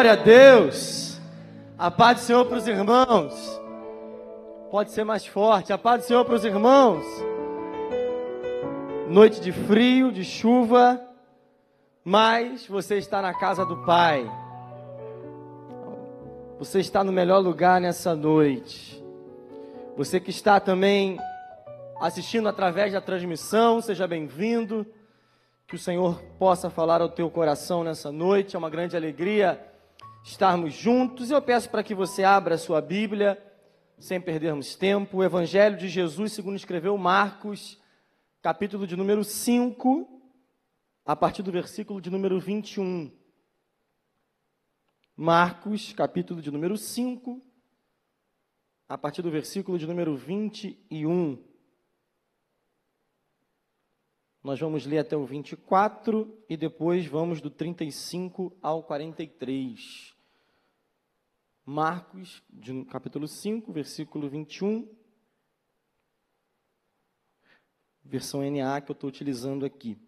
Glória a Deus! A paz do Senhor para os irmãos. Pode ser mais forte. A paz do Senhor para os irmãos. Noite de frio, de chuva, mas você está na casa do Pai. Você está no melhor lugar nessa noite. Você que está também assistindo através da transmissão, seja bem-vindo. Que o Senhor possa falar ao teu coração nessa noite. É uma grande alegria estarmos juntos. Eu peço para que você abra a sua Bíblia, sem perdermos tempo. O Evangelho de Jesus, segundo escreveu Marcos, capítulo de número 5, a partir do versículo de número 21. Marcos, capítulo de número 5, a partir do versículo de número 21. Nós vamos ler até o 24 e depois vamos do 35 ao 43. Marcos, de, capítulo 5, versículo 21. Versão NA que eu estou utilizando aqui.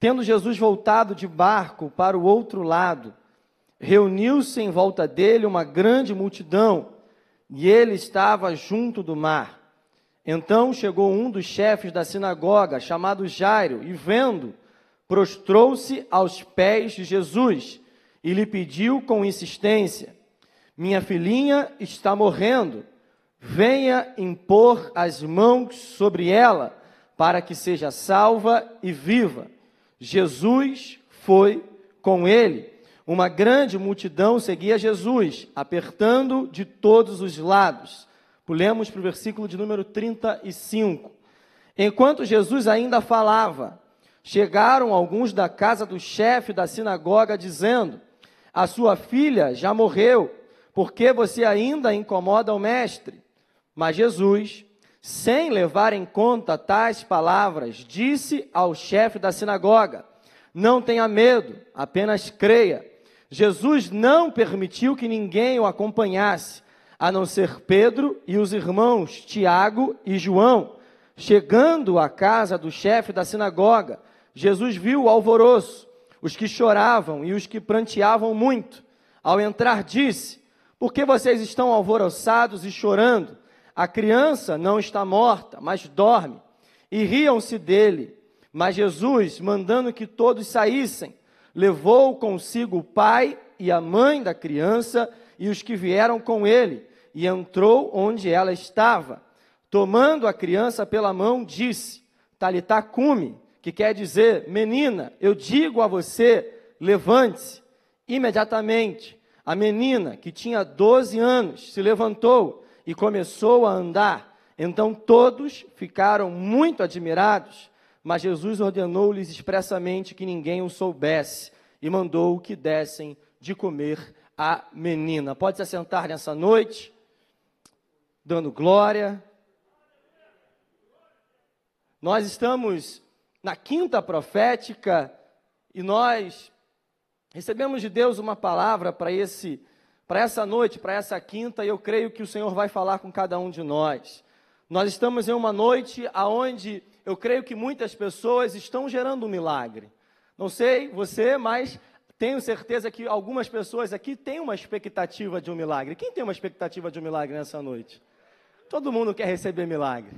Tendo Jesus voltado de barco para o outro lado, reuniu-se em volta dele uma grande multidão, e ele estava junto do mar. Então chegou um dos chefes da sinagoga, chamado Jairo, e vendo, prostrou-se aos pés de Jesus e lhe pediu com insistência: Minha filhinha está morrendo, venha impor as mãos sobre ela, para que seja salva e viva. Jesus foi com ele. Uma grande multidão seguia Jesus, apertando de todos os lados. Pulemos para o versículo de número 35. Enquanto Jesus ainda falava, chegaram alguns da casa do chefe da sinagoga dizendo: A sua filha já morreu, por que você ainda incomoda o mestre? Mas Jesus, sem levar em conta tais palavras, disse ao chefe da sinagoga: Não tenha medo, apenas creia. Jesus não permitiu que ninguém o acompanhasse a não ser Pedro e os irmãos Tiago e João. Chegando à casa do chefe da sinagoga, Jesus viu o alvoroço, os que choravam e os que pranteavam muito. Ao entrar, disse: Por que vocês estão alvoroçados e chorando? A criança não está morta, mas dorme. E riam-se dele. Mas Jesus, mandando que todos saíssem, levou consigo o pai e a mãe da criança e os que vieram com ele e entrou onde ela estava. Tomando a criança pela mão, disse: Talitá cume, que quer dizer, menina, eu digo a você, levante-se. Imediatamente, a menina, que tinha 12 anos, se levantou e começou a andar. Então todos ficaram muito admirados, mas Jesus ordenou-lhes expressamente que ninguém o soubesse e mandou que dessem de comer a menina. Pode se assentar nessa noite dando glória. Nós estamos na quinta profética e nós recebemos de Deus uma palavra para esse para essa noite, para essa quinta, e eu creio que o Senhor vai falar com cada um de nós. Nós estamos em uma noite aonde eu creio que muitas pessoas estão gerando um milagre. Não sei você, mas tenho certeza que algumas pessoas aqui têm uma expectativa de um milagre. Quem tem uma expectativa de um milagre nessa noite? Todo mundo quer receber milagre.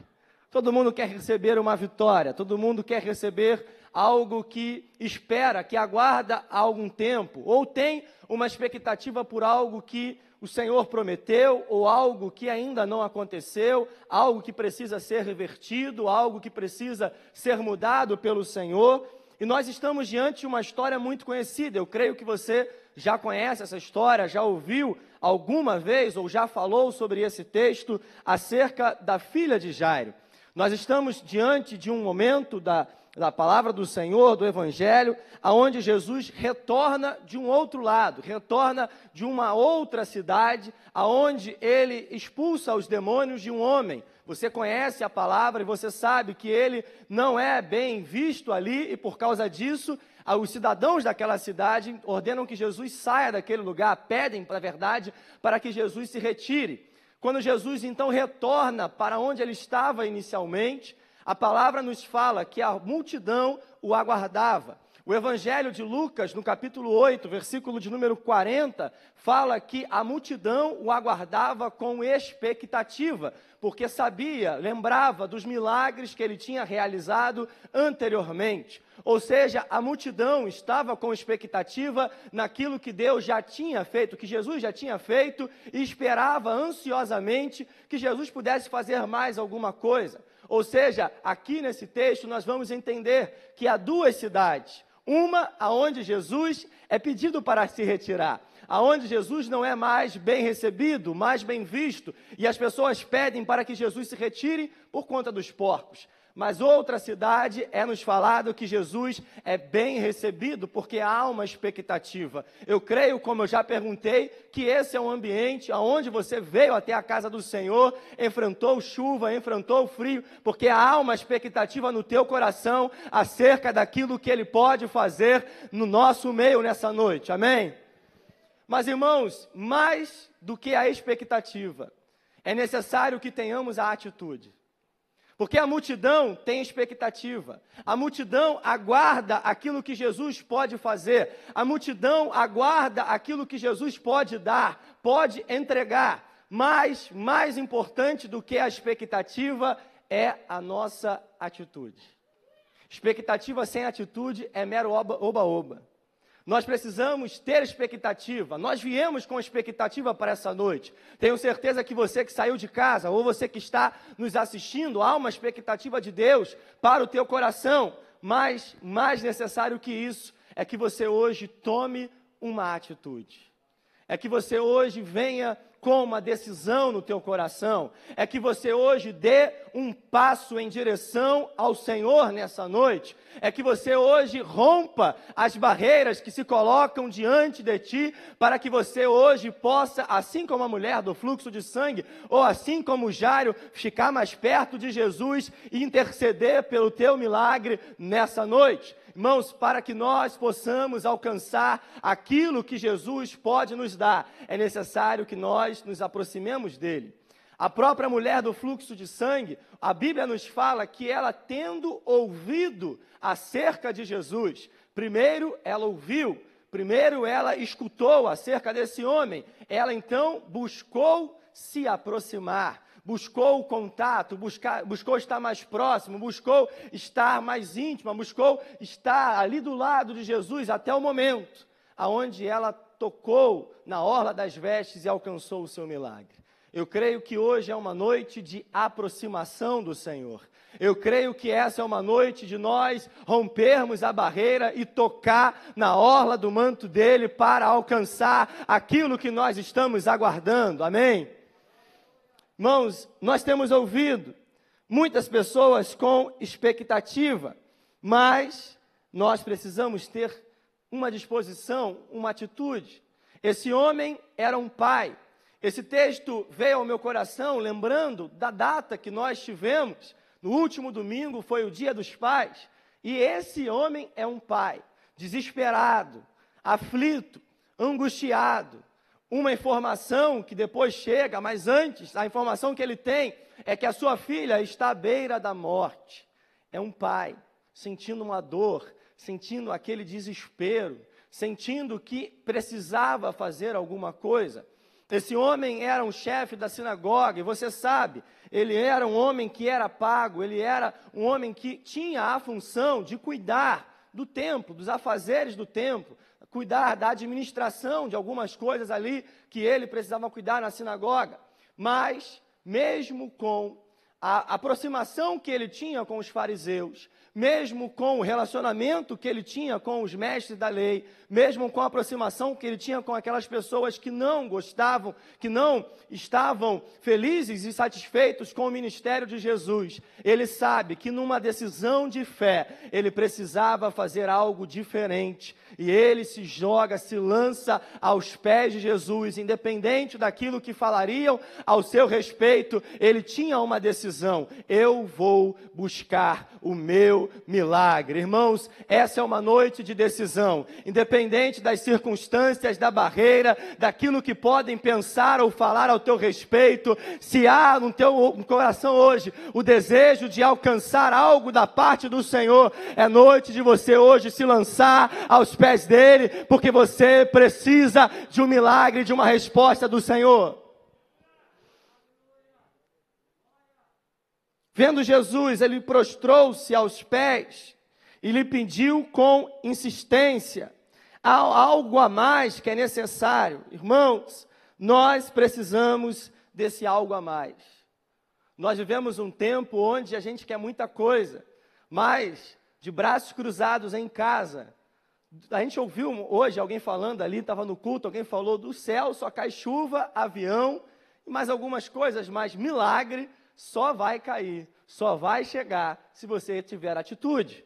Todo mundo quer receber uma vitória. Todo mundo quer receber algo que espera, que aguarda há algum tempo. Ou tem uma expectativa por algo que o Senhor prometeu, ou algo que ainda não aconteceu, algo que precisa ser revertido, algo que precisa ser mudado pelo Senhor. E nós estamos diante de uma história muito conhecida. Eu creio que você já conhece essa história, já ouviu alguma vez ou já falou sobre esse texto acerca da filha de Jairo. Nós estamos diante de um momento da, da palavra do Senhor, do Evangelho, aonde Jesus retorna de um outro lado, retorna de uma outra cidade, aonde ele expulsa os demônios de um homem. Você conhece a palavra e você sabe que ele não é bem visto ali, e por causa disso, os cidadãos daquela cidade ordenam que Jesus saia daquele lugar, pedem, para verdade, para que Jesus se retire. Quando Jesus então retorna para onde ele estava inicialmente, a palavra nos fala que a multidão o aguardava. O Evangelho de Lucas, no capítulo 8, versículo de número 40, fala que a multidão o aguardava com expectativa, porque sabia, lembrava dos milagres que ele tinha realizado anteriormente. Ou seja, a multidão estava com expectativa naquilo que Deus já tinha feito, que Jesus já tinha feito, e esperava ansiosamente que Jesus pudesse fazer mais alguma coisa. Ou seja, aqui nesse texto nós vamos entender que há duas cidades uma aonde Jesus é pedido para se retirar, aonde Jesus não é mais bem recebido, mais bem visto, e as pessoas pedem para que Jesus se retire por conta dos porcos. Mas outra cidade é nos falado que Jesus é bem recebido, porque há uma expectativa. Eu creio, como eu já perguntei, que esse é um ambiente onde você veio até a casa do Senhor, enfrentou chuva, enfrentou frio, porque há uma expectativa no teu coração acerca daquilo que Ele pode fazer no nosso meio nessa noite. Amém? Mas, irmãos, mais do que a expectativa, é necessário que tenhamos a atitude. Porque a multidão tem expectativa, a multidão aguarda aquilo que Jesus pode fazer, a multidão aguarda aquilo que Jesus pode dar, pode entregar. Mas, mais importante do que a expectativa é a nossa atitude. Expectativa sem atitude é mero oba-oba. Nós precisamos ter expectativa. Nós viemos com expectativa para essa noite. Tenho certeza que você que saiu de casa ou você que está nos assistindo, há uma expectativa de Deus para o teu coração. Mas mais necessário que isso é que você hoje tome uma atitude. É que você hoje venha com uma decisão no teu coração, é que você hoje dê um passo em direção ao Senhor nessa noite, é que você hoje rompa as barreiras que se colocam diante de ti, para que você hoje possa, assim como a mulher do fluxo de sangue, ou assim como o Jário, ficar mais perto de Jesus e interceder pelo teu milagre nessa noite. Irmãos, para que nós possamos alcançar aquilo que Jesus pode nos dar, é necessário que nós nos aproximemos dele. A própria mulher do fluxo de sangue, a Bíblia nos fala que ela, tendo ouvido acerca de Jesus, primeiro ela ouviu, primeiro ela escutou acerca desse homem, ela então buscou se aproximar buscou o contato, buscar, buscou estar mais próximo, buscou estar mais íntima, buscou estar ali do lado de Jesus até o momento aonde ela tocou na orla das vestes e alcançou o seu milagre. Eu creio que hoje é uma noite de aproximação do Senhor. Eu creio que essa é uma noite de nós rompermos a barreira e tocar na orla do manto dele para alcançar aquilo que nós estamos aguardando. Amém? Irmãos, nós temos ouvido muitas pessoas com expectativa, mas nós precisamos ter uma disposição, uma atitude. Esse homem era um pai. Esse texto veio ao meu coração lembrando da data que nós tivemos. No último domingo foi o Dia dos Pais. E esse homem é um pai, desesperado, aflito, angustiado, uma informação que depois chega, mas antes, a informação que ele tem é que a sua filha está à beira da morte. É um pai sentindo uma dor, sentindo aquele desespero, sentindo que precisava fazer alguma coisa. Esse homem era um chefe da sinagoga, e você sabe, ele era um homem que era pago, ele era um homem que tinha a função de cuidar do templo, dos afazeres do templo, cuidar da administração de algumas coisas ali que ele precisava cuidar na sinagoga. Mas, mesmo com a aproximação que ele tinha com os fariseus, mesmo com o relacionamento que ele tinha com os mestres da lei, mesmo com a aproximação que ele tinha com aquelas pessoas que não gostavam, que não estavam felizes e satisfeitos com o ministério de Jesus, ele sabe que numa decisão de fé, ele precisava fazer algo diferente. E ele se joga, se lança aos pés de Jesus, independente daquilo que falariam ao seu respeito, ele tinha uma decisão. Eu vou buscar o meu milagre. Irmãos, essa é uma noite de decisão. Independente das circunstâncias, da barreira, daquilo que podem pensar ou falar ao teu respeito, se há no teu coração hoje o desejo de alcançar algo da parte do Senhor, é noite de você hoje se lançar aos pés dele, porque você precisa de um milagre, de uma resposta do Senhor. Vendo Jesus, ele prostrou-se aos pés e lhe pediu com insistência. Há algo a mais que é necessário. Irmãos, nós precisamos desse algo a mais. Nós vivemos um tempo onde a gente quer muita coisa, mas de braços cruzados em casa. A gente ouviu hoje alguém falando ali, estava no culto, alguém falou do céu só cai chuva, avião e mais algumas coisas, mas milagre só vai cair, só vai chegar se você tiver atitude.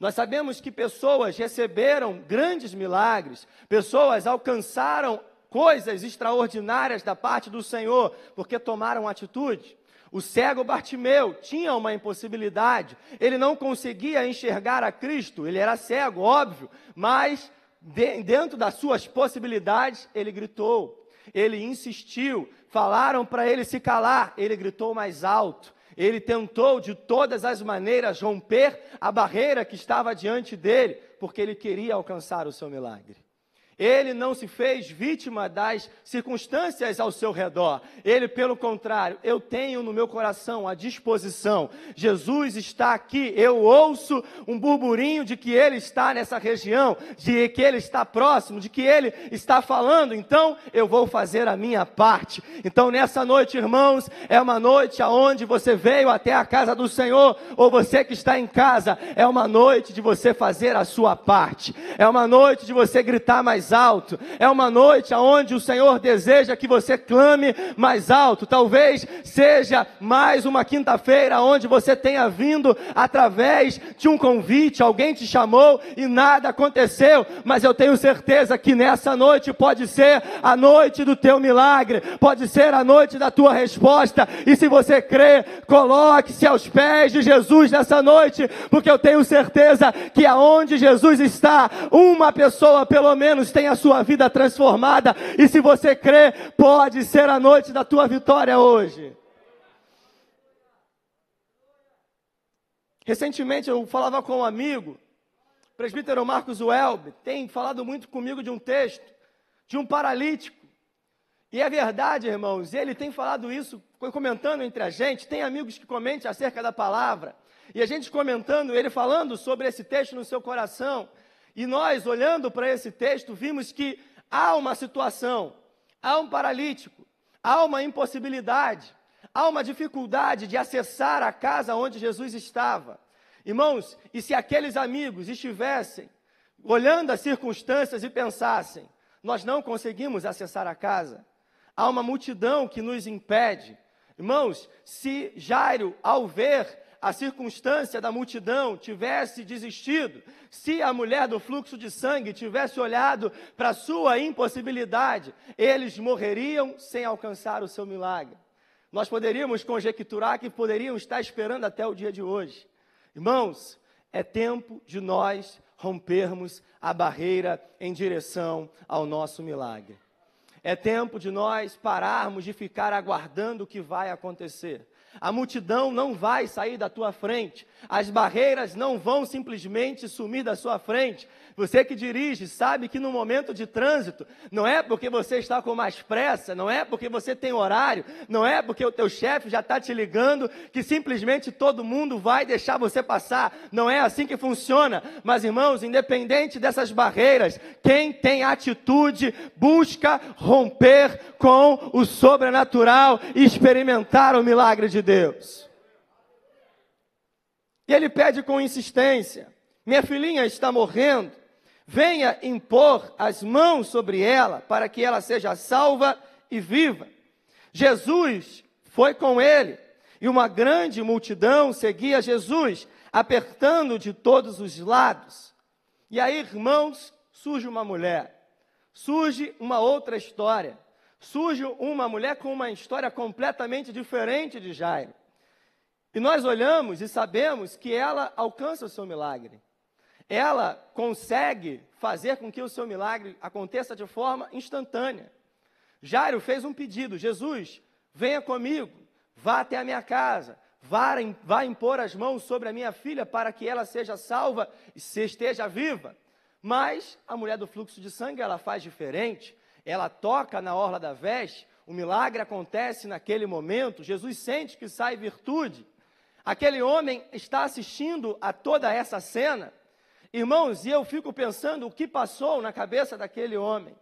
Nós sabemos que pessoas receberam grandes milagres, pessoas alcançaram coisas extraordinárias da parte do Senhor, porque tomaram atitude. O cego Bartimeu tinha uma impossibilidade, ele não conseguia enxergar a Cristo, ele era cego, óbvio, mas de, dentro das suas possibilidades, ele gritou, ele insistiu, falaram para ele se calar, ele gritou mais alto. Ele tentou de todas as maneiras romper a barreira que estava diante dele, porque ele queria alcançar o seu milagre. Ele não se fez vítima das circunstâncias ao seu redor. Ele, pelo contrário, eu tenho no meu coração a disposição. Jesus está aqui. Eu ouço um burburinho de que ele está nessa região, de que ele está próximo, de que ele está falando. Então, eu vou fazer a minha parte. Então, nessa noite, irmãos, é uma noite aonde você veio até a casa do Senhor, ou você que está em casa, é uma noite de você fazer a sua parte. É uma noite de você gritar mais mais alto. É uma noite onde o Senhor deseja que você clame mais alto. Talvez seja mais uma quinta-feira onde você tenha vindo através de um convite, alguém te chamou e nada aconteceu, mas eu tenho certeza que nessa noite pode ser a noite do teu milagre, pode ser a noite da tua resposta. E se você crê, coloque-se aos pés de Jesus nessa noite, porque eu tenho certeza que aonde Jesus está, uma pessoa pelo menos tem a sua vida transformada. E se você crê, pode ser a noite da tua vitória hoje. Recentemente eu falava com um amigo, o presbítero Marcos Welb, tem falado muito comigo de um texto, de um paralítico. E é verdade, irmãos, ele tem falado isso, comentando entre a gente, tem amigos que comentem acerca da palavra. E a gente comentando, ele falando sobre esse texto no seu coração. E nós, olhando para esse texto, vimos que há uma situação, há um paralítico, há uma impossibilidade, há uma dificuldade de acessar a casa onde Jesus estava. Irmãos, e se aqueles amigos estivessem olhando as circunstâncias e pensassem, nós não conseguimos acessar a casa, há uma multidão que nos impede. Irmãos, se Jairo, ao ver a circunstância da multidão tivesse desistido, se a mulher do fluxo de sangue tivesse olhado para sua impossibilidade, eles morreriam sem alcançar o seu milagre. Nós poderíamos conjecturar que poderiam estar esperando até o dia de hoje. Irmãos, é tempo de nós rompermos a barreira em direção ao nosso milagre. É tempo de nós pararmos de ficar aguardando o que vai acontecer. A multidão não vai sair da tua frente. As barreiras não vão simplesmente sumir da sua frente. Você que dirige sabe que no momento de trânsito, não é porque você está com mais pressa, não é porque você tem horário, não é porque o teu chefe já está te ligando que simplesmente todo mundo vai deixar você passar. Não é assim que funciona. Mas irmãos, independente dessas barreiras, quem tem atitude busca romper com o sobrenatural e experimentar o milagre de Deus. E ele pede com insistência: Minha filhinha está morrendo, venha impor as mãos sobre ela, para que ela seja salva e viva. Jesus foi com ele, e uma grande multidão seguia Jesus, apertando de todos os lados. E aí, irmãos, surge uma mulher, surge uma outra história surge uma mulher com uma história completamente diferente de Jairo. E nós olhamos e sabemos que ela alcança o seu milagre. Ela consegue fazer com que o seu milagre aconteça de forma instantânea. Jairo fez um pedido: Jesus, venha comigo, vá até a minha casa, vá, vá impor as mãos sobre a minha filha para que ela seja salva e se esteja viva. Mas a mulher do fluxo de sangue, ela faz diferente. Ela toca na orla da veste, o milagre acontece naquele momento, Jesus sente que sai virtude. Aquele homem está assistindo a toda essa cena. Irmãos, e eu fico pensando o que passou na cabeça daquele homem.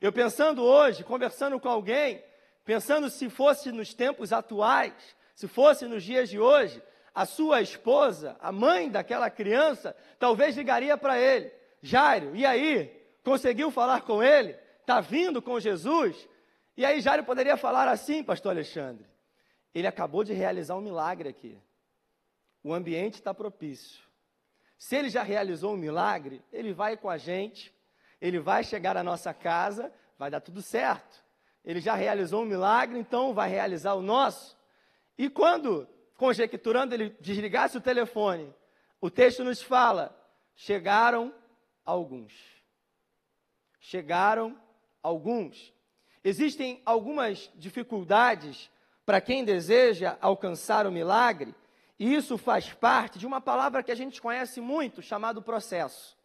Eu pensando hoje, conversando com alguém, pensando se fosse nos tempos atuais, se fosse nos dias de hoje, a sua esposa, a mãe daquela criança, talvez ligaria para ele: Jairo, e aí? Conseguiu falar com ele? Está vindo com Jesus? E aí Jairo poderia falar assim, pastor Alexandre. Ele acabou de realizar um milagre aqui. O ambiente está propício. Se ele já realizou um milagre, ele vai com a gente, ele vai chegar à nossa casa, vai dar tudo certo. Ele já realizou um milagre, então vai realizar o nosso. E quando, conjecturando, ele desligasse o telefone, o texto nos fala: chegaram alguns. Chegaram alguns. Existem algumas dificuldades para quem deseja alcançar o milagre, isso faz parte de uma palavra que a gente conhece muito, chamado processo.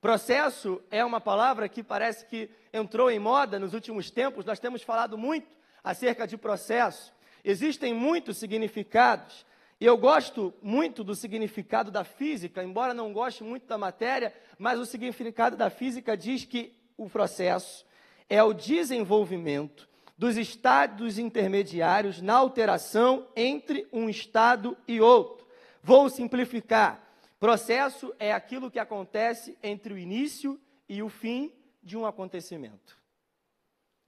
Processo é uma palavra que parece que entrou em moda nos últimos tempos, nós temos falado muito acerca de processo. Existem muitos significados, e eu gosto muito do significado da física, embora não goste muito da matéria, mas o significado da física diz que o processo é o desenvolvimento dos estados intermediários na alteração entre um estado e outro. Vou simplificar. Processo é aquilo que acontece entre o início e o fim de um acontecimento.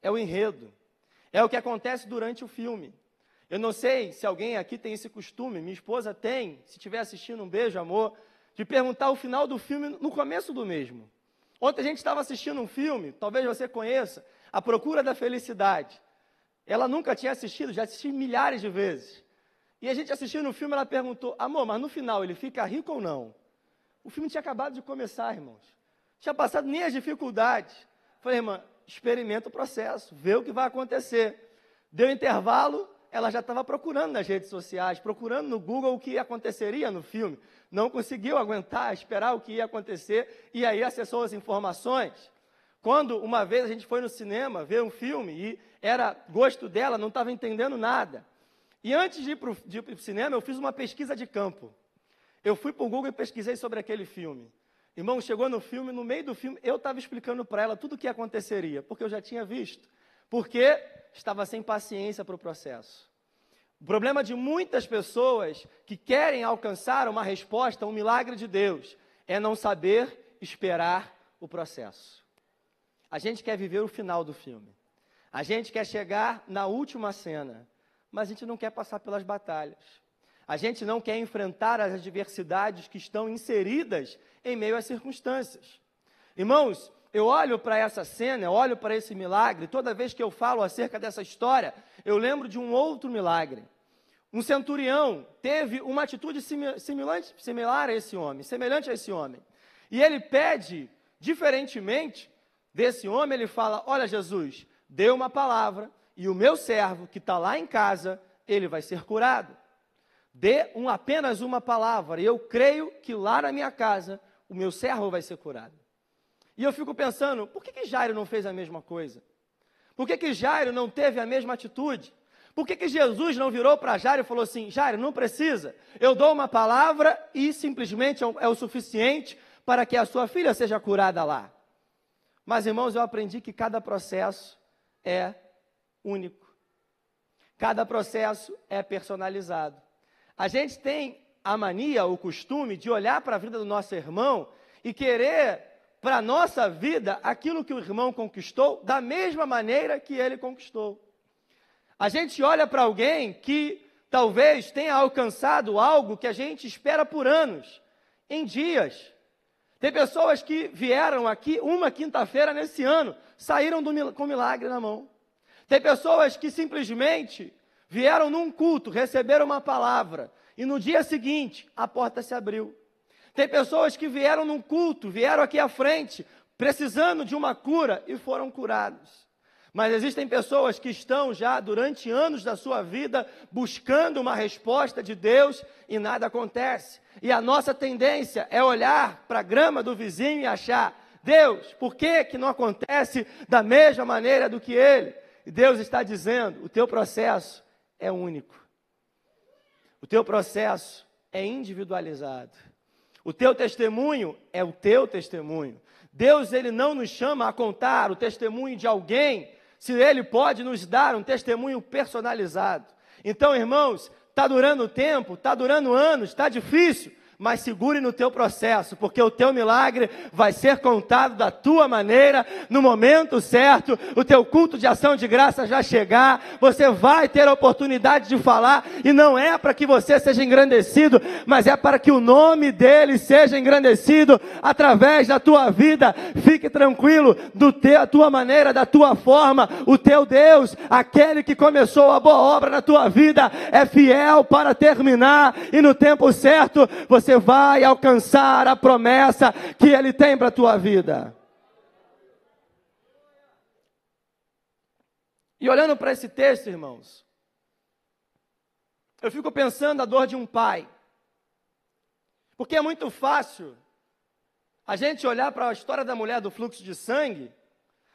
É o enredo. É o que acontece durante o filme. Eu não sei se alguém aqui tem esse costume, minha esposa tem, se estiver assistindo, um beijo, amor, de perguntar o final do filme no começo do mesmo. Ontem a gente estava assistindo um filme, talvez você conheça, A Procura da Felicidade. Ela nunca tinha assistido, já assisti milhares de vezes. E a gente assistindo o filme, ela perguntou, amor, mas no final ele fica rico ou não? O filme tinha acabado de começar, irmãos. Tinha passado nem as dificuldades. Falei, irmã, experimenta o processo, vê o que vai acontecer. Deu intervalo, ela já estava procurando nas redes sociais, procurando no Google o que aconteceria no filme. Não conseguiu aguentar, esperar o que ia acontecer, e aí acessou as informações. Quando uma vez a gente foi no cinema ver um filme e era gosto dela, não estava entendendo nada. E antes de ir para o cinema, eu fiz uma pesquisa de campo. Eu fui para o Google e pesquisei sobre aquele filme. Irmão, chegou no filme, no meio do filme, eu estava explicando para ela tudo o que aconteceria, porque eu já tinha visto. Porque estava sem paciência para o processo. O problema de muitas pessoas que querem alcançar uma resposta, um milagre de Deus, é não saber esperar o processo. A gente quer viver o final do filme. A gente quer chegar na última cena, mas a gente não quer passar pelas batalhas. A gente não quer enfrentar as adversidades que estão inseridas em meio às circunstâncias. Irmãos, eu olho para essa cena, eu olho para esse milagre, toda vez que eu falo acerca dessa história, eu lembro de um outro milagre. Um centurião teve uma atitude similar a esse homem, semelhante a esse homem. E ele pede, diferentemente desse homem, ele fala: Olha, Jesus, dê uma palavra e o meu servo que está lá em casa, ele vai ser curado. Dê um, apenas uma palavra, e eu creio que lá na minha casa o meu servo vai ser curado. E eu fico pensando, por que, que Jairo não fez a mesma coisa? Por que, que Jairo não teve a mesma atitude? Por que, que Jesus não virou para Jairo e falou assim: Jairo, não precisa, eu dou uma palavra e simplesmente é, é o suficiente para que a sua filha seja curada lá? Mas, irmãos, eu aprendi que cada processo é único, cada processo é personalizado. A gente tem a mania, o costume de olhar para a vida do nosso irmão e querer para a nossa vida aquilo que o irmão conquistou da mesma maneira que ele conquistou. A gente olha para alguém que talvez tenha alcançado algo que a gente espera por anos, em dias. Tem pessoas que vieram aqui uma quinta-feira nesse ano, saíram do, com milagre na mão. Tem pessoas que simplesmente vieram num culto, receberam uma palavra, e no dia seguinte a porta se abriu. Tem pessoas que vieram num culto, vieram aqui à frente, precisando de uma cura e foram curados. Mas existem pessoas que estão já durante anos da sua vida buscando uma resposta de Deus e nada acontece. E a nossa tendência é olhar para a grama do vizinho e achar: Deus, por que, que não acontece da mesma maneira do que ele? E Deus está dizendo: o teu processo é único. O teu processo é individualizado. O teu testemunho é o teu testemunho. Deus ele não nos chama a contar o testemunho de alguém, se ele pode nos dar um testemunho personalizado. Então, irmãos, está durando tempo, está durando anos, está difícil mas segure no teu processo, porque o teu milagre vai ser contado da tua maneira, no momento certo, o teu culto de ação de graça já chegar, você vai ter a oportunidade de falar, e não é para que você seja engrandecido, mas é para que o nome dele seja engrandecido através da tua vida. Fique tranquilo, do te, a tua maneira, da tua forma, o teu Deus, aquele que começou a boa obra na tua vida, é fiel para terminar, e no tempo certo, você você vai alcançar a promessa que Ele tem para a tua vida. E olhando para esse texto, irmãos, eu fico pensando a dor de um pai. Porque é muito fácil a gente olhar para a história da mulher do fluxo de sangue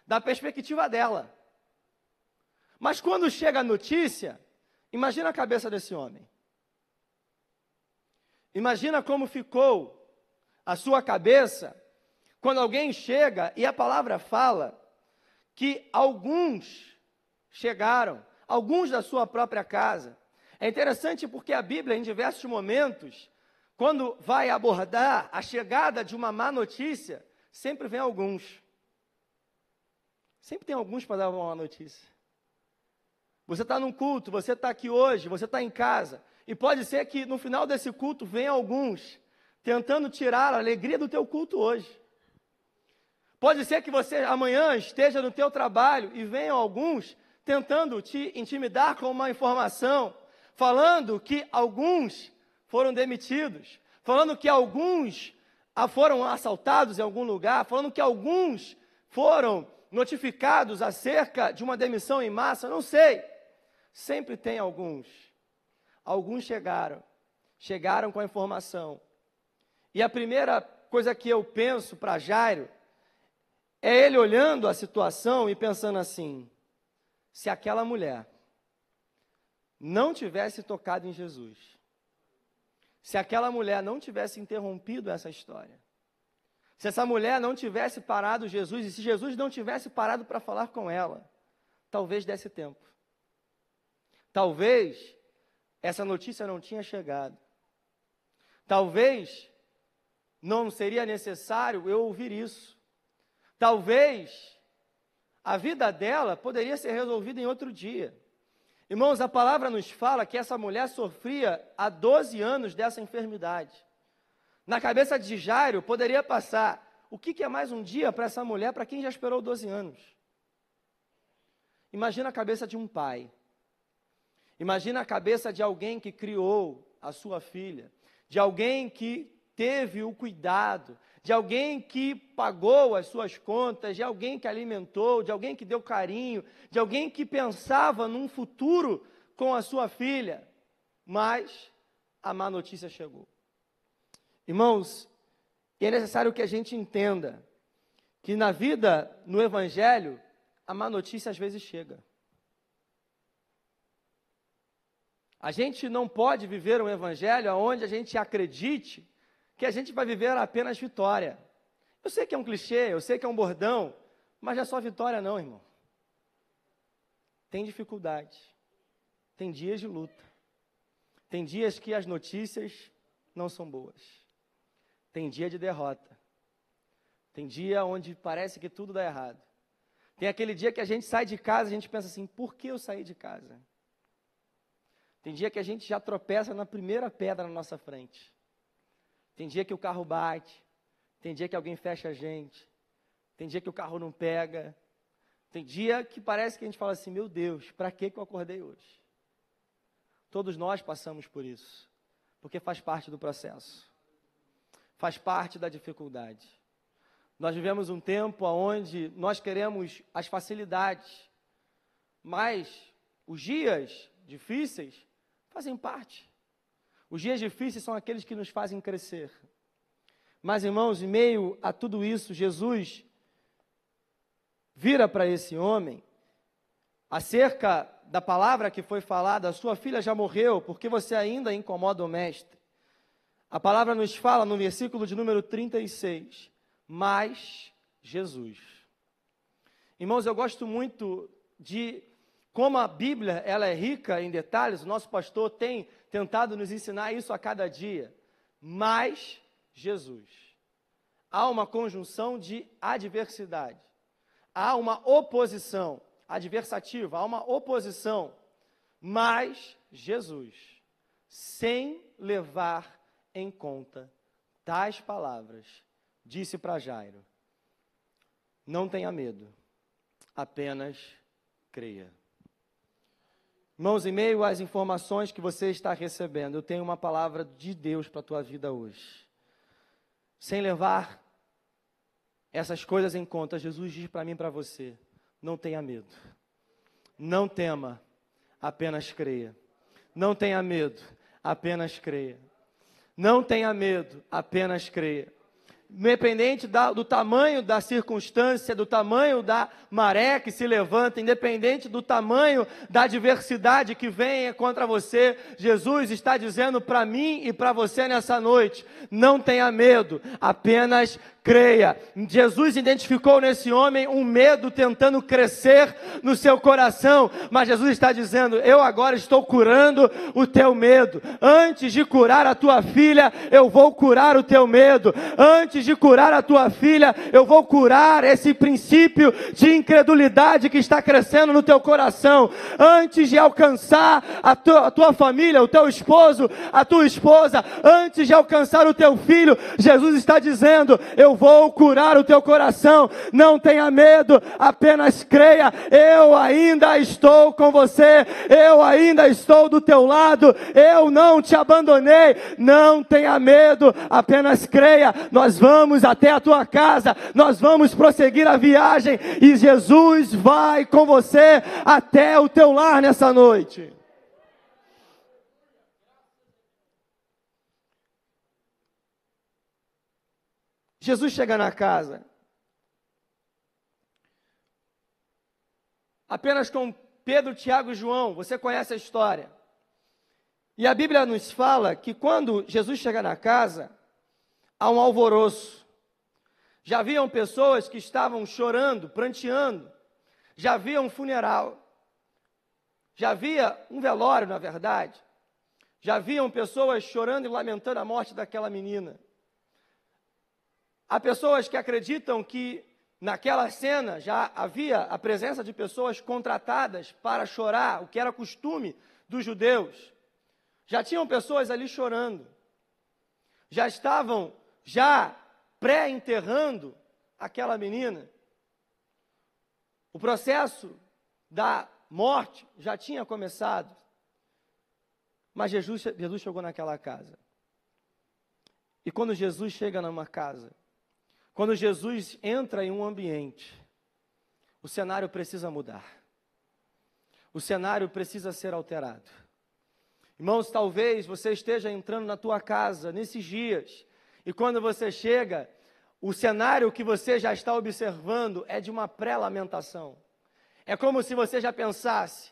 da perspectiva dela. Mas quando chega a notícia, imagina a cabeça desse homem. Imagina como ficou a sua cabeça quando alguém chega e a palavra fala que alguns chegaram, alguns da sua própria casa. É interessante porque a Bíblia, em diversos momentos, quando vai abordar a chegada de uma má notícia, sempre vem alguns. Sempre tem alguns para dar uma má notícia. Você está num culto, você está aqui hoje, você está em casa, e pode ser que no final desse culto venham alguns tentando tirar a alegria do teu culto hoje. Pode ser que você amanhã esteja no teu trabalho e venham alguns tentando te intimidar com uma informação, falando que alguns foram demitidos, falando que alguns ah, foram assaltados em algum lugar, falando que alguns foram notificados acerca de uma demissão em massa, não sei. Sempre tem alguns alguns chegaram, chegaram com a informação. E a primeira coisa que eu penso para Jairo é ele olhando a situação e pensando assim: se aquela mulher não tivesse tocado em Jesus, se aquela mulher não tivesse interrompido essa história, se essa mulher não tivesse parado Jesus e se Jesus não tivesse parado para falar com ela, talvez desse tempo. Talvez essa notícia não tinha chegado. Talvez não seria necessário eu ouvir isso. Talvez a vida dela poderia ser resolvida em outro dia. Irmãos, a palavra nos fala que essa mulher sofria há 12 anos dessa enfermidade. Na cabeça de Jairo poderia passar: o que, que é mais um dia para essa mulher, para quem já esperou 12 anos? Imagina a cabeça de um pai Imagina a cabeça de alguém que criou a sua filha, de alguém que teve o cuidado, de alguém que pagou as suas contas, de alguém que alimentou, de alguém que deu carinho, de alguém que pensava num futuro com a sua filha. Mas a má notícia chegou. Irmãos, é necessário que a gente entenda que na vida, no Evangelho, a má notícia às vezes chega. A gente não pode viver um evangelho onde a gente acredite que a gente vai viver apenas vitória. Eu sei que é um clichê, eu sei que é um bordão, mas não é só vitória, não, irmão. Tem dificuldade, tem dias de luta, tem dias que as notícias não são boas, tem dia de derrota, tem dia onde parece que tudo dá errado. Tem aquele dia que a gente sai de casa e a gente pensa assim: por que eu saí de casa? Tem dia que a gente já tropeça na primeira pedra na nossa frente. Tem dia que o carro bate. Tem dia que alguém fecha a gente. Tem dia que o carro não pega. Tem dia que parece que a gente fala assim: meu Deus, para que eu acordei hoje? Todos nós passamos por isso, porque faz parte do processo, faz parte da dificuldade. Nós vivemos um tempo onde nós queremos as facilidades, mas os dias difíceis fazem parte. Os dias difíceis são aqueles que nos fazem crescer. Mas, irmãos, em meio a tudo isso, Jesus vira para esse homem acerca da palavra que foi falada: sua filha já morreu, porque você ainda incomoda o mestre. A palavra nos fala no versículo de número 36, mas Jesus. Irmãos, eu gosto muito de como a Bíblia ela é rica em detalhes, o nosso pastor tem tentado nos ensinar isso a cada dia. Mas Jesus. Há uma conjunção de adversidade. Há uma oposição adversativa, há uma oposição. Mas Jesus, sem levar em conta tais palavras, disse para Jairo: Não tenha medo, apenas creia. Irmãos, em meio às informações que você está recebendo, eu tenho uma palavra de Deus para a tua vida hoje. Sem levar essas coisas em conta, Jesus diz para mim e para você: não tenha medo, não tema, apenas creia. Não tenha medo, apenas creia. Não tenha medo, apenas creia independente da, do tamanho da circunstância, do tamanho da maré que se levanta, independente do tamanho da adversidade que venha contra você, Jesus está dizendo para mim e para você nessa noite: não tenha medo, apenas creia. Jesus identificou nesse homem um medo tentando crescer no seu coração, mas Jesus está dizendo: Eu agora estou curando o teu medo. Antes de curar a tua filha, eu vou curar o teu medo. Antes de curar a tua filha, eu vou curar esse princípio de incredulidade que está crescendo no teu coração. Antes de alcançar a tua, a tua família, o teu esposo, a tua esposa, antes de alcançar o teu filho, Jesus está dizendo: Eu vou curar o teu coração. Não tenha medo, apenas creia. Eu ainda estou com você. Eu ainda estou do teu lado. Eu não te abandonei. Não tenha medo, apenas creia. Nós vamos até a tua casa. Nós vamos prosseguir a viagem e Jesus vai com você até o teu lar nessa noite. Jesus chega na casa, apenas com Pedro, Tiago e João, você conhece a história. E a Bíblia nos fala que quando Jesus chega na casa, há um alvoroço. Já haviam pessoas que estavam chorando, pranteando, já havia um funeral, já havia um velório, na verdade, já haviam pessoas chorando e lamentando a morte daquela menina. Há pessoas que acreditam que naquela cena já havia a presença de pessoas contratadas para chorar, o que era costume dos judeus. Já tinham pessoas ali chorando. Já estavam já pré-enterrando aquela menina. O processo da morte já tinha começado. Mas Jesus, Jesus chegou naquela casa. E quando Jesus chega numa casa, quando Jesus entra em um ambiente, o cenário precisa mudar. O cenário precisa ser alterado. Irmãos, talvez você esteja entrando na tua casa nesses dias, e quando você chega, o cenário que você já está observando é de uma pré-lamentação. É como se você já pensasse: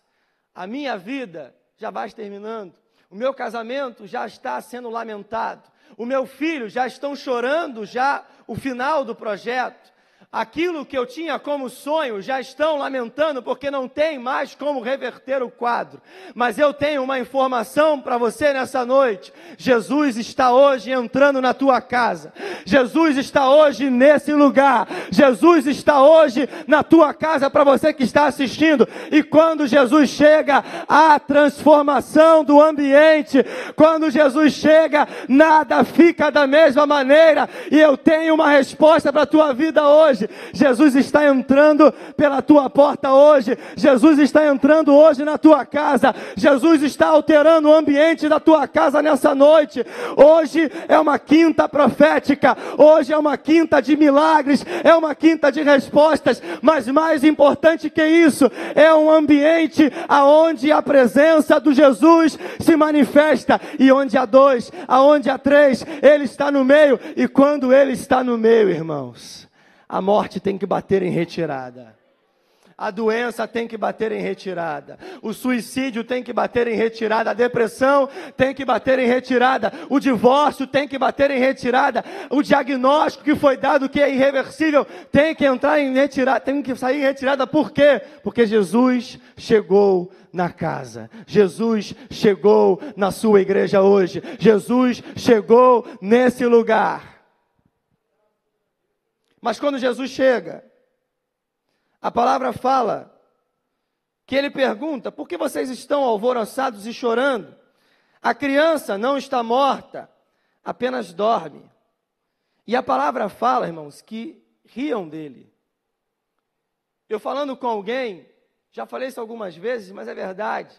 a minha vida já vai terminando, o meu casamento já está sendo lamentado, o meu filho já estão chorando já o final do projeto. Aquilo que eu tinha como sonho já estão lamentando porque não tem mais como reverter o quadro. Mas eu tenho uma informação para você nessa noite. Jesus está hoje entrando na tua casa. Jesus está hoje nesse lugar. Jesus está hoje na tua casa para você que está assistindo. E quando Jesus chega, a transformação do ambiente. Quando Jesus chega, nada fica da mesma maneira. E eu tenho uma resposta para a tua vida hoje hoje. Jesus está entrando pela tua porta hoje. Jesus está entrando hoje na tua casa. Jesus está alterando o ambiente da tua casa nessa noite. Hoje é uma quinta profética. Hoje é uma quinta de milagres. É uma quinta de respostas. Mas mais importante que isso, é um ambiente aonde a presença do Jesus se manifesta e onde há dois, aonde há três, ele está no meio. E quando ele está no meio, irmãos, a morte tem que bater em retirada. A doença tem que bater em retirada. O suicídio tem que bater em retirada. A depressão tem que bater em retirada. O divórcio tem que bater em retirada. O diagnóstico que foi dado que é irreversível tem que entrar em retirada, tem que sair em retirada. Por quê? Porque Jesus chegou na casa. Jesus chegou na sua igreja hoje. Jesus chegou nesse lugar. Mas quando Jesus chega, a palavra fala que ele pergunta: por que vocês estão alvoroçados e chorando? A criança não está morta, apenas dorme. E a palavra fala, irmãos, que riam dele. Eu falando com alguém, já falei isso algumas vezes, mas é verdade.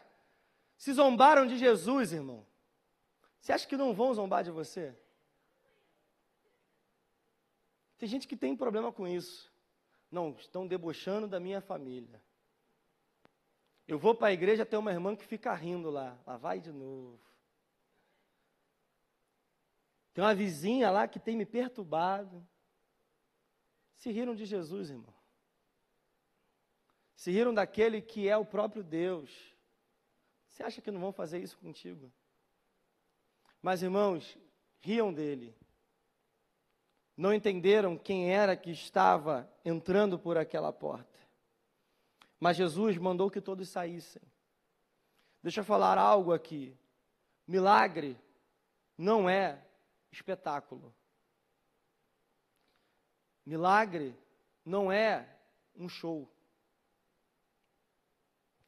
Se zombaram de Jesus, irmão. Você acha que não vão zombar de você? Tem gente que tem problema com isso. Não, estão debochando da minha família. Eu vou para a igreja, tem uma irmã que fica rindo lá. Lá vai de novo. Tem uma vizinha lá que tem me perturbado. Se riram de Jesus, irmão. Se riram daquele que é o próprio Deus. Você acha que não vão fazer isso contigo? Mas, irmãos, riam dele não entenderam quem era que estava entrando por aquela porta. Mas Jesus mandou que todos saíssem. Deixa eu falar algo aqui. Milagre não é espetáculo. Milagre não é um show.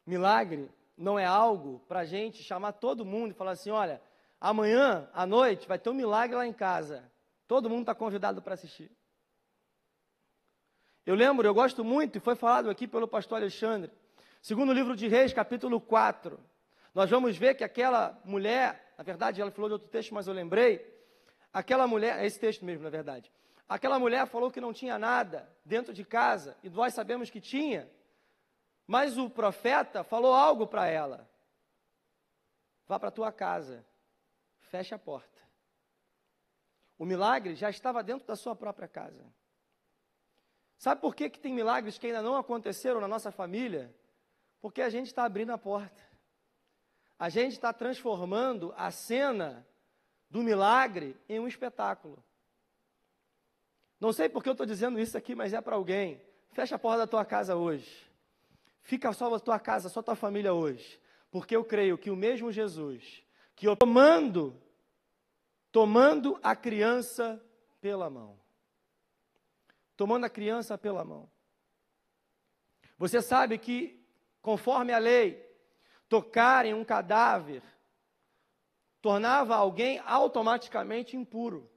Milagre não é algo para a gente chamar todo mundo e falar assim: olha, amanhã à noite vai ter um milagre lá em casa. Todo mundo está convidado para assistir. Eu lembro, eu gosto muito, e foi falado aqui pelo pastor Alexandre, segundo livro de Reis, capítulo 4. Nós vamos ver que aquela mulher, na verdade ela falou de outro texto, mas eu lembrei, aquela mulher, é esse texto mesmo, na verdade. Aquela mulher falou que não tinha nada dentro de casa, e nós sabemos que tinha, mas o profeta falou algo para ela: vá para a tua casa, feche a porta. O milagre já estava dentro da sua própria casa. Sabe por que, que tem milagres que ainda não aconteceram na nossa família? Porque a gente está abrindo a porta. A gente está transformando a cena do milagre em um espetáculo. Não sei por que eu estou dizendo isso aqui, mas é para alguém. Fecha a porta da tua casa hoje. Fica só a tua casa, só a tua família hoje. Porque eu creio que o mesmo Jesus, que eu tomando tomando a criança pela mão. Tomando a criança pela mão. Você sabe que, conforme a lei, tocar em um cadáver tornava alguém automaticamente impuro.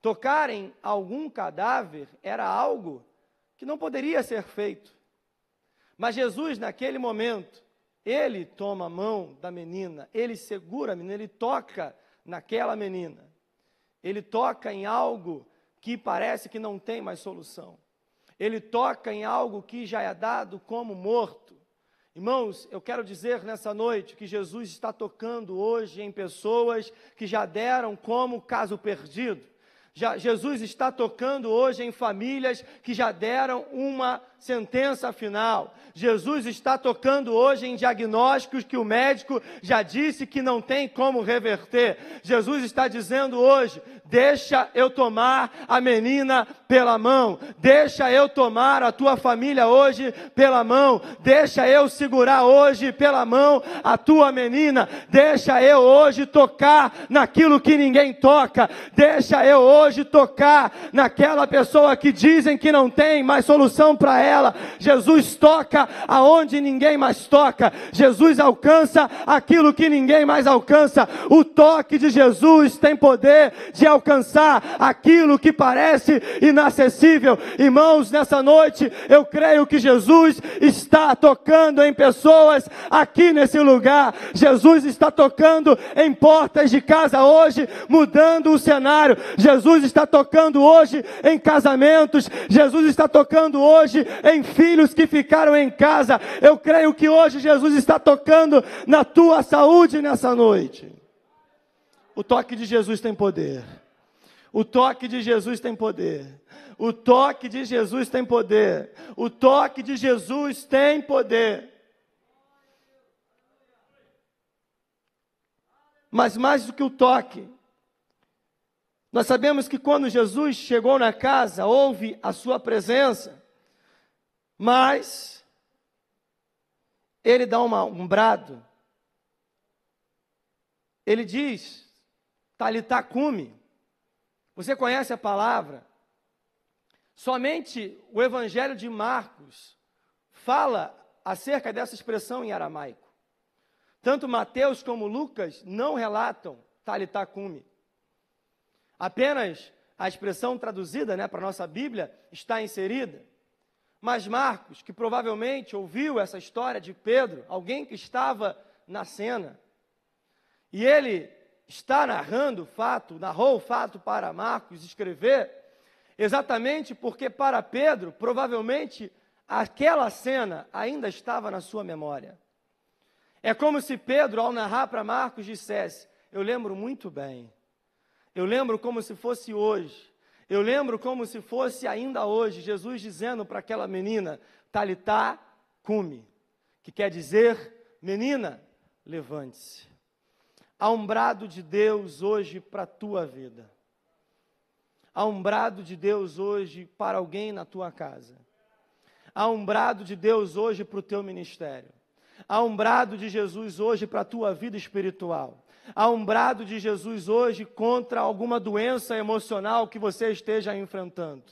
Tocar em algum cadáver era algo que não poderia ser feito. Mas Jesus, naquele momento, ele toma a mão da menina, ele segura a menina, ele toca naquela menina. Ele toca em algo que parece que não tem mais solução. Ele toca em algo que já é dado como morto. Irmãos, eu quero dizer nessa noite que Jesus está tocando hoje em pessoas que já deram como caso perdido. Já, Jesus está tocando hoje em famílias que já deram uma sentença final. Jesus está tocando hoje em diagnósticos que o médico já disse que não tem como reverter. Jesus está dizendo hoje: deixa eu tomar a menina pela mão, deixa eu tomar a tua família hoje pela mão, deixa eu segurar hoje pela mão a tua menina, deixa eu hoje tocar naquilo que ninguém toca, deixa eu hoje tocar naquela pessoa que dizem que não tem mais solução para ela. Jesus toca aonde ninguém mais toca. Jesus alcança aquilo que ninguém mais alcança. O toque de Jesus tem poder de alcançar aquilo que parece inacessível. Irmãos, nessa noite eu creio que Jesus está tocando em pessoas aqui nesse lugar. Jesus está tocando em portas de casa hoje, mudando o cenário. Jesus está tocando hoje em casamentos. Jesus está tocando hoje em filhos que ficaram em casa. Eu creio que hoje Jesus está tocando na tua saúde nessa noite. O toque de Jesus tem poder. O toque de Jesus tem poder. O toque de Jesus tem poder. O toque de Jesus tem poder. Mas mais do que o toque, nós sabemos que quando Jesus chegou na casa, houve a sua presença, mas ele dá uma, um brado. Ele diz, Talitacume. Você conhece a palavra? Somente o Evangelho de Marcos fala acerca dessa expressão em aramaico. Tanto Mateus como Lucas não relatam talitacume. Apenas a expressão traduzida né, para a nossa Bíblia está inserida. Mas Marcos, que provavelmente ouviu essa história de Pedro, alguém que estava na cena, e ele está narrando o fato, narrou o fato para Marcos escrever, exatamente porque para Pedro, provavelmente, aquela cena ainda estava na sua memória. É como se Pedro, ao narrar para Marcos, dissesse: Eu lembro muito bem. Eu lembro como se fosse hoje. Eu lembro como se fosse ainda hoje, Jesus dizendo para aquela menina, Talitá cume, que quer dizer, menina, levante-se. Há um brado de Deus hoje para a tua vida. Há um brado de Deus hoje para alguém na tua casa. Há um brado de Deus hoje para o teu ministério. Há um brado de Jesus hoje para a tua vida espiritual. Há um brado de Jesus hoje contra alguma doença emocional que você esteja enfrentando.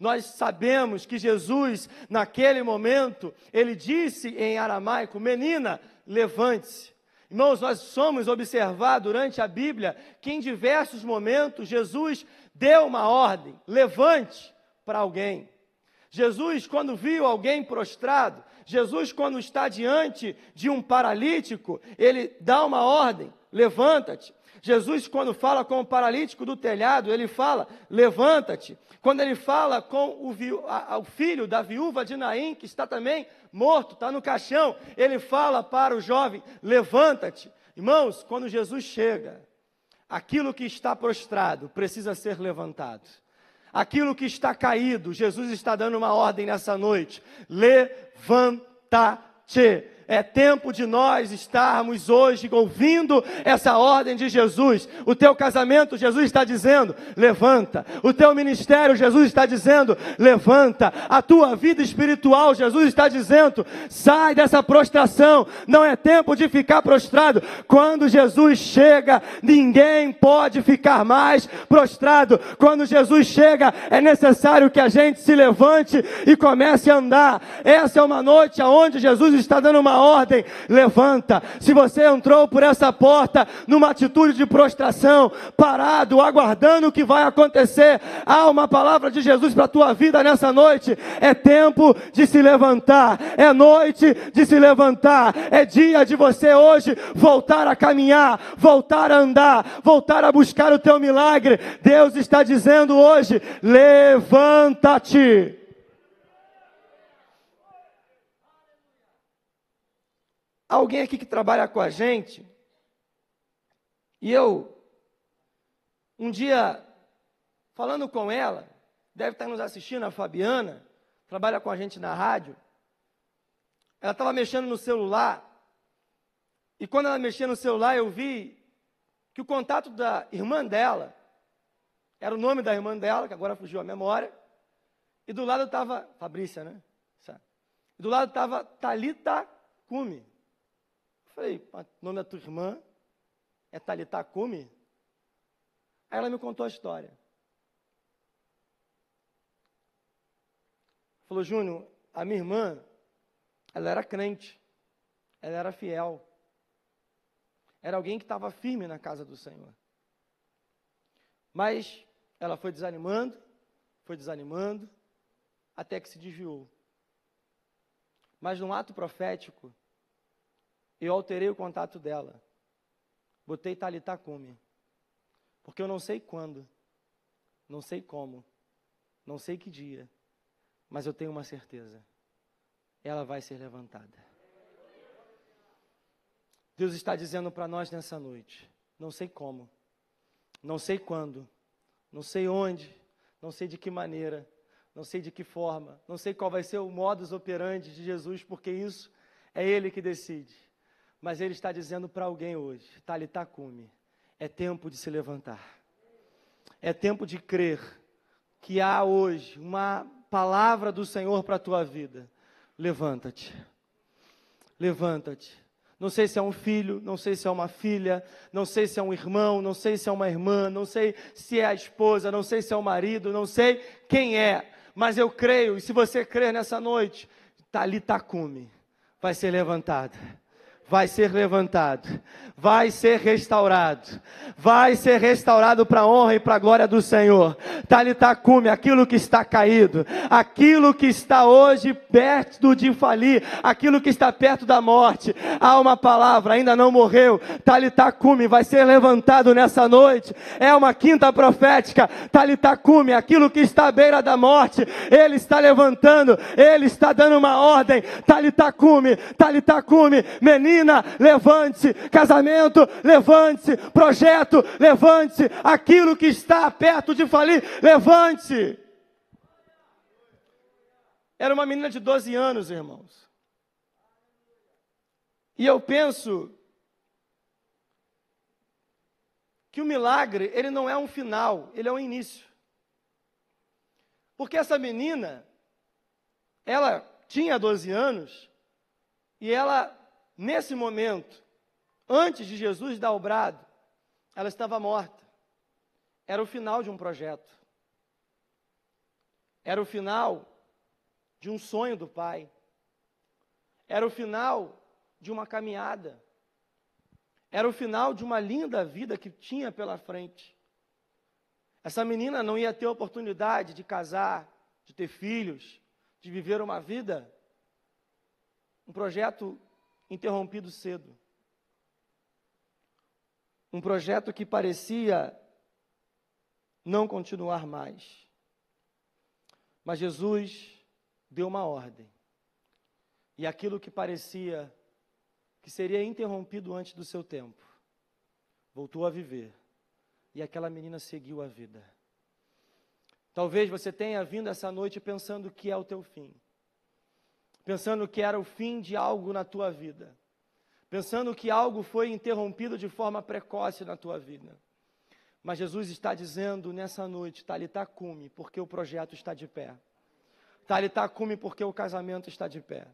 Nós sabemos que Jesus, naquele momento, ele disse em aramaico: Menina, levante-se. Irmãos, nós somos observar durante a Bíblia que em diversos momentos Jesus deu uma ordem: levante para alguém. Jesus, quando viu alguém prostrado, Jesus, quando está diante de um paralítico, ele dá uma ordem: levanta-te. Jesus, quando fala com o paralítico do telhado, ele fala: levanta-te. Quando ele fala com o, a, o, filho da viúva de Naim, que está também morto, está no caixão, ele fala para o jovem: levanta-te. Irmãos, quando Jesus chega, aquilo que está prostrado precisa ser levantado. Aquilo que está caído, Jesus está dando uma ordem nessa noite: levanta-te. É tempo de nós estarmos hoje ouvindo essa ordem de Jesus. O teu casamento, Jesus está dizendo, levanta. O teu ministério, Jesus está dizendo, levanta. A tua vida espiritual, Jesus está dizendo, sai dessa prostração. Não é tempo de ficar prostrado. Quando Jesus chega, ninguém pode ficar mais prostrado. Quando Jesus chega, é necessário que a gente se levante e comece a andar. Essa é uma noite onde Jesus está dando uma ordem, levanta. Se você entrou por essa porta numa atitude de prostração, parado, aguardando o que vai acontecer, há uma palavra de Jesus para a tua vida nessa noite. É tempo de se levantar, é noite de se levantar, é dia de você hoje voltar a caminhar, voltar a andar, voltar a buscar o teu milagre. Deus está dizendo hoje: levanta-te. Alguém aqui que trabalha com a gente, e eu, um dia, falando com ela, deve estar nos assistindo, a Fabiana, trabalha com a gente na rádio, ela estava mexendo no celular, e quando ela mexia no celular, eu vi que o contato da irmã dela, era o nome da irmã dela, que agora fugiu a memória, e do lado estava, Fabrícia, né? E do lado estava Talita Cume. Falei, o nome da tua irmã é Thalita Kumi? Aí ela me contou a história. Falou, Júnior, a minha irmã, ela era crente, ela era fiel, era alguém que estava firme na casa do Senhor. Mas ela foi desanimando, foi desanimando, até que se desviou. Mas num ato profético, eu alterei o contato dela. Botei Talita Cume. Porque eu não sei quando, não sei como, não sei que dia, mas eu tenho uma certeza: ela vai ser levantada. Deus está dizendo para nós nessa noite: não sei como, não sei quando, não sei onde, não sei de que maneira, não sei de que forma, não sei qual vai ser o modus operandi de Jesus, porque isso é Ele que decide. Mas Ele está dizendo para alguém hoje: Talitacume, é tempo de se levantar. É tempo de crer que há hoje uma palavra do Senhor para a tua vida. Levanta-te. Levanta-te. Não sei se é um filho, não sei se é uma filha, não sei se é um irmão, não sei se é uma irmã, não sei se é a esposa, não sei se é o marido, não sei quem é, mas eu creio, e se você crer nessa noite, Talitacume vai ser levantada vai ser levantado, vai ser restaurado, vai ser restaurado para a honra e para a glória do Senhor. Talitacume, aquilo que está caído, aquilo que está hoje perto de falir, aquilo que está perto da morte. Há uma palavra, ainda não morreu. Talitacume vai ser levantado nessa noite. É uma quinta profética. Talitacume, aquilo que está à beira da morte, ele está levantando, ele está dando uma ordem. Talitacume, Talitacume, menino menina, levante-se, casamento, levante-se, projeto, levante-se, aquilo que está perto de falir, levante-se. Era uma menina de 12 anos, irmãos. E eu penso que o milagre, ele não é um final, ele é um início. Porque essa menina, ela tinha 12 anos e ela Nesse momento, antes de Jesus dar o brado, ela estava morta. Era o final de um projeto. Era o final de um sonho do pai. Era o final de uma caminhada. Era o final de uma linda vida que tinha pela frente. Essa menina não ia ter oportunidade de casar, de ter filhos, de viver uma vida, um projeto interrompido cedo. Um projeto que parecia não continuar mais. Mas Jesus deu uma ordem. E aquilo que parecia que seria interrompido antes do seu tempo, voltou a viver. E aquela menina seguiu a vida. Talvez você tenha vindo essa noite pensando que é o teu fim pensando que era o fim de algo na tua vida, pensando que algo foi interrompido de forma precoce na tua vida. Mas Jesus está dizendo nessa noite, Talitacume, porque o projeto está de pé. Talitacume, porque o casamento está de pé.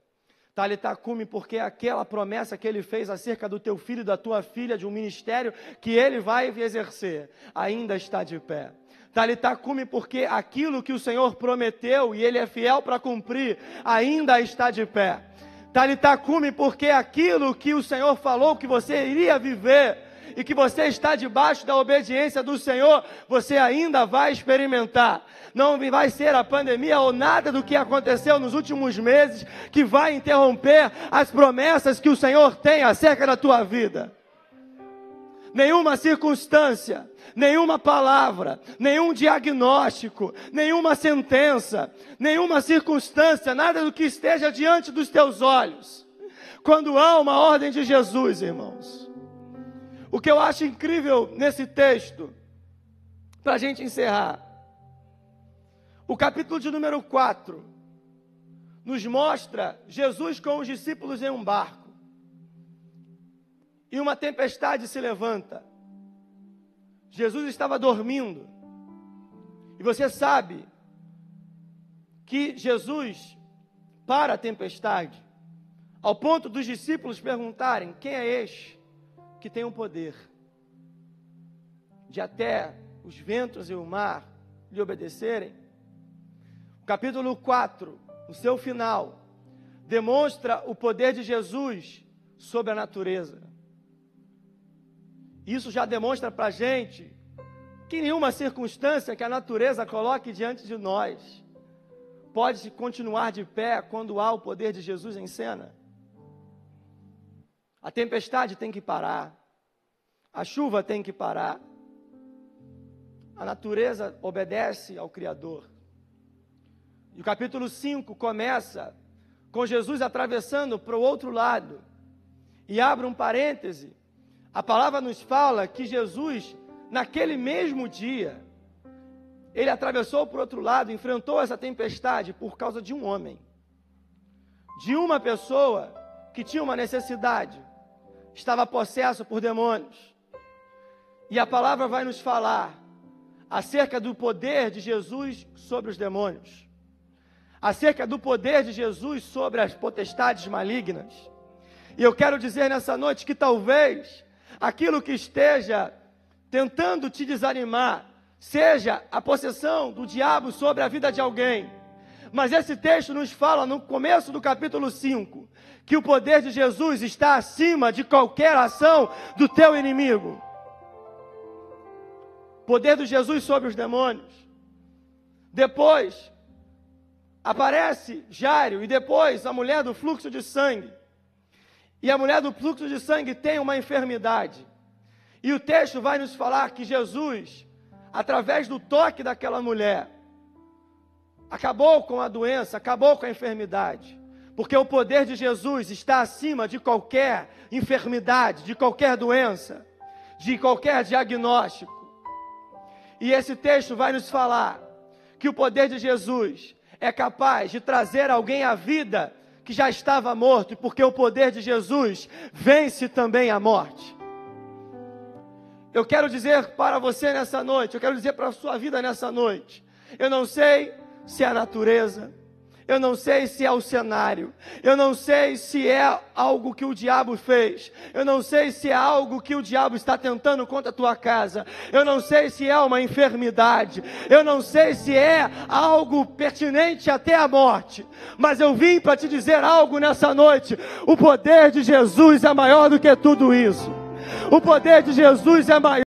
Talitacume, porque aquela promessa que ele fez acerca do teu filho e da tua filha, de um ministério que ele vai exercer, ainda está de pé. Talitacume, porque aquilo que o Senhor prometeu e Ele é fiel para cumprir, ainda está de pé. Talitacume, porque aquilo que o Senhor falou que você iria viver e que você está debaixo da obediência do Senhor, você ainda vai experimentar. Não vai ser a pandemia ou nada do que aconteceu nos últimos meses que vai interromper as promessas que o Senhor tem acerca da tua vida nenhuma circunstância, nenhuma palavra, nenhum diagnóstico, nenhuma sentença, nenhuma circunstância, nada do que esteja diante dos teus olhos. Quando há uma ordem de Jesus, irmãos. O que eu acho incrível nesse texto, para a gente encerrar, o capítulo de número 4 nos mostra Jesus com os discípulos em um barco e uma tempestade se levanta. Jesus estava dormindo. E você sabe que Jesus para a tempestade, ao ponto dos discípulos perguntarem: quem é este que tem o poder de até os ventos e o mar lhe obedecerem? O capítulo 4 no seu final, demonstra o poder de Jesus sobre a natureza. Isso já demonstra para a gente que nenhuma circunstância que a natureza coloque diante de nós pode continuar de pé quando há o poder de Jesus em cena. A tempestade tem que parar, a chuva tem que parar, a natureza obedece ao Criador. E o capítulo 5 começa com Jesus atravessando para o outro lado. E abre um parêntese. A palavra nos fala que Jesus, naquele mesmo dia, ele atravessou para o outro lado, enfrentou essa tempestade por causa de um homem, de uma pessoa que tinha uma necessidade, estava possesso por demônios. E a palavra vai nos falar acerca do poder de Jesus sobre os demônios, acerca do poder de Jesus sobre as potestades malignas. E eu quero dizer nessa noite que talvez aquilo que esteja tentando te desanimar seja a possessão do diabo sobre a vida de alguém. Mas esse texto nos fala no começo do capítulo 5 que o poder de Jesus está acima de qualquer ação do teu inimigo poder de Jesus sobre os demônios. Depois aparece Jário e depois a mulher do fluxo de sangue. E a mulher do fluxo de sangue tem uma enfermidade. E o texto vai nos falar que Jesus, através do toque daquela mulher, acabou com a doença, acabou com a enfermidade. Porque o poder de Jesus está acima de qualquer enfermidade, de qualquer doença, de qualquer diagnóstico. E esse texto vai nos falar que o poder de Jesus é capaz de trazer alguém à vida que já estava morto, porque o poder de Jesus vence também a morte. Eu quero dizer para você nessa noite, eu quero dizer para a sua vida nessa noite. Eu não sei se é a natureza, eu não sei se é o cenário. Eu não sei se é algo que o diabo fez. Eu não sei se é algo que o diabo está tentando contra a tua casa. Eu não sei se é uma enfermidade. Eu não sei se é algo pertinente até a morte. Mas eu vim para te dizer algo nessa noite. O poder de Jesus é maior do que tudo isso. O poder de Jesus é maior.